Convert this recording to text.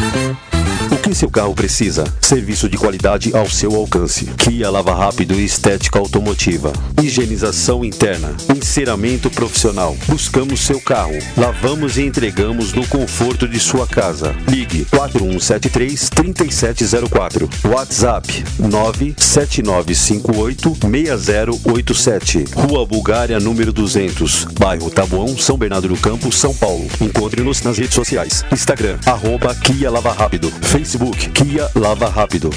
Thank you. Que seu carro precisa? Serviço de qualidade ao seu alcance. Kia Lava Rápido e Estética Automotiva. Higienização interna. Enceramento profissional. Buscamos seu carro. Lavamos e entregamos no conforto de sua casa. Ligue 4173 3704. WhatsApp 97958 6087. Rua Bulgária, número 200. Bairro Tabuão, São Bernardo do Campo, São Paulo. Encontre-nos nas redes sociais. Instagram, arroba Kia Lava Rápido. Facebook Kia Lava Rápido.